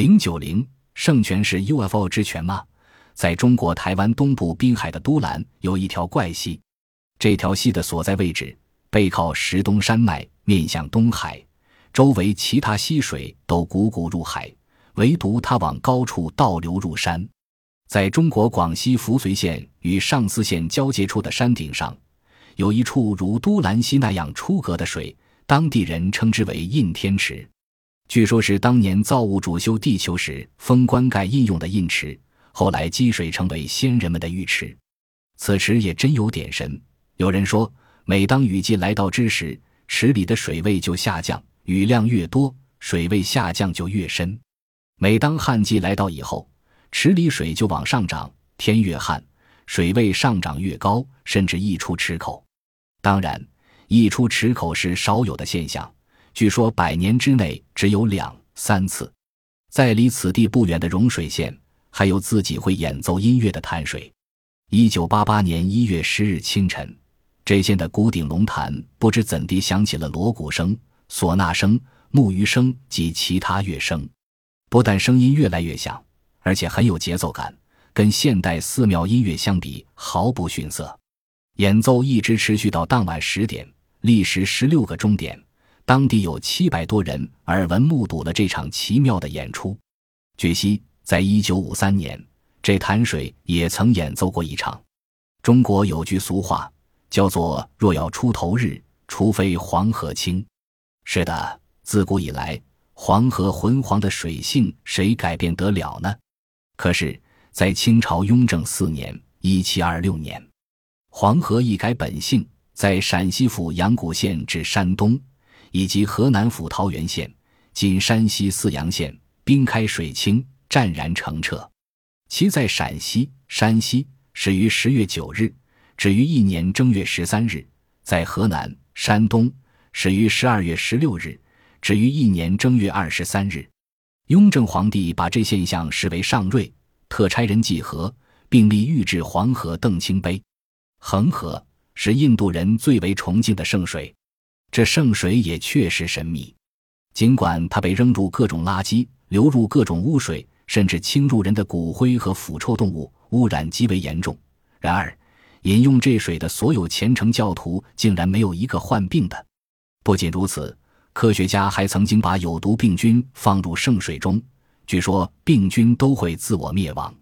零九零圣泉是 UFO 之泉吗？在中国台湾东部滨海的都兰有一条怪溪，这条溪的所在位置背靠石东山脉，面向东海，周围其他溪水都汩汩入海，唯独它往高处倒流入山。在中国广西扶绥县与上思县交界处的山顶上，有一处如都兰溪那样出格的水，当地人称之为印天池。据说，是当年造物主修地球时封棺盖印用的印池，后来积水成为先人们的浴池。此池也真有点神。有人说，每当雨季来到之时，池里的水位就下降，雨量越多，水位下降就越深；每当旱季来到以后，池里水就往上涨，天越旱，水位上涨越高，甚至溢出池口。当然，溢出池口是少有的现象。据说百年之内只有两三次，在离此地不远的融水县，还有自己会演奏音乐的潭水。一九八八年一月十日清晨，这县的古顶龙潭不知怎地响起了锣鼓声、唢呐声、木鱼声及其他乐声，不但声音越来越响，而且很有节奏感，跟现代寺庙音乐相比毫不逊色。演奏一直持续到当晚十点，历时十六个钟点。当地有七百多人耳闻目睹了这场奇妙的演出。据悉，在一九五三年，这潭水也曾演奏过一场。中国有句俗话，叫做“若要出头日，除非黄河清”。是的，自古以来，黄河浑黄的水性，谁改变得了呢？可是，在清朝雍正四年（一七二六年），黄河一改本性，在陕西府阳谷县至山东。以及河南府桃源县（今山西泗阳县）冰开水清，湛然澄澈。其在陕西、山西始于十月九日，止于一年正月十三日；在河南、山东始于十二月十六日，止于一年正月二十三日。雍正皇帝把这现象视为上瑞，特差人祭河，并立御制黄河邓清碑。恒河是印度人最为崇敬的圣水。这圣水也确实神秘，尽管它被扔入各种垃圾、流入各种污水，甚至侵入人的骨灰和腐臭动物，污染极为严重。然而，饮用这水的所有虔诚教徒竟然没有一个患病的。不仅如此，科学家还曾经把有毒病菌放入圣水中，据说病菌都会自我灭亡。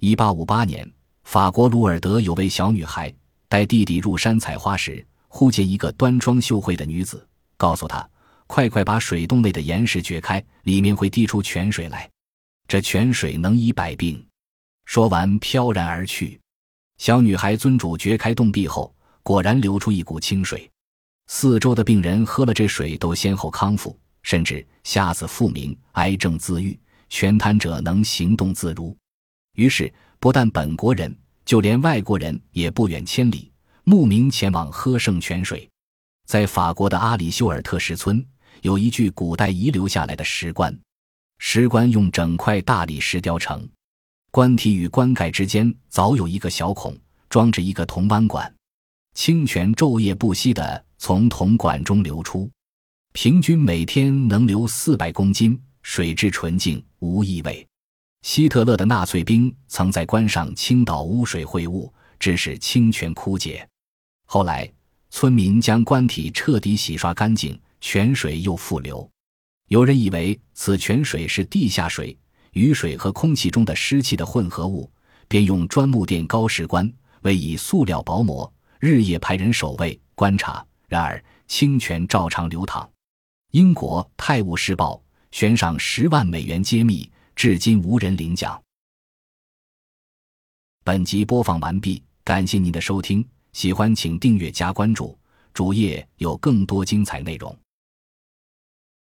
一八五八年，法国鲁尔德有位小女孩带弟弟入山采花时。忽见一个端庄秀慧的女子，告诉他：“快快把水洞内的岩石掘开，里面会滴出泉水来。这泉水能医百病。”说完，飘然而去。小女孩遵主掘开洞壁后，果然流出一股清水。四周的病人喝了这水，都先后康复，甚至瞎子复明，癌症自愈，全瘫者能行动自如。于是，不但本国人，就连外国人也不远千里。慕名前往喝圣泉水，在法国的阿里修尔特石村有一具古代遗留下来的石棺，石棺用整块大理石雕成，棺体与棺盖之间早有一个小孔，装着一个铜弯管，清泉昼夜不息地从铜管中流出，平均每天能流四百公斤，水质纯净无异味。希特勒的纳粹兵曾在棺上倾倒污水秽物，致使清泉枯竭。后来，村民将棺体彻底洗刷干净，泉水又复流。有人以为此泉水是地下水、雨水和空气中的湿气的混合物，便用砖木垫高石棺，为以塑料薄膜，日夜派人守卫观察。然而，清泉照常流淌。英国《泰晤士报》悬赏十万美元揭秘，至今无人领奖。本集播放完毕，感谢您的收听。喜欢请订阅加关注，主页有更多精彩内容。